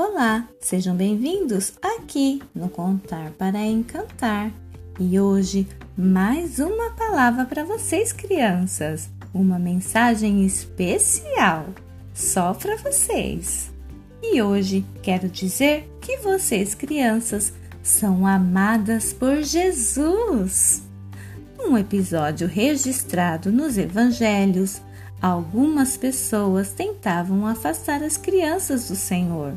Olá, sejam bem-vindos aqui no Contar para Encantar. E hoje, mais uma palavra para vocês, crianças. Uma mensagem especial só para vocês. E hoje quero dizer que vocês, crianças, são amadas por Jesus. Um episódio registrado nos evangelhos, algumas pessoas tentavam afastar as crianças do Senhor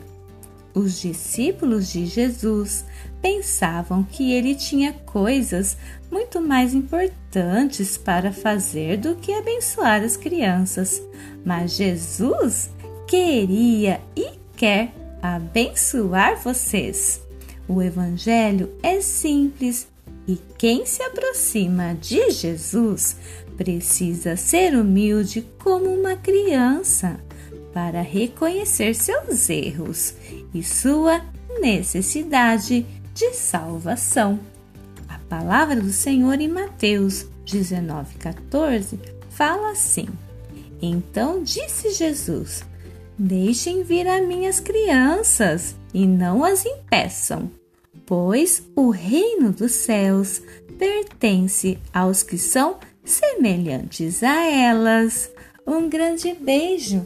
os discípulos de Jesus pensavam que ele tinha coisas muito mais importantes para fazer do que abençoar as crianças, mas Jesus queria e quer abençoar vocês. O Evangelho é simples e quem se aproxima de Jesus precisa ser humilde como uma criança para reconhecer seus erros e sua necessidade de salvação. A palavra do Senhor em Mateus 19,14 fala assim: Então disse Jesus: Deixem vir a minhas crianças e não as impeçam, pois o reino dos céus pertence aos que são semelhantes a elas. Um grande beijo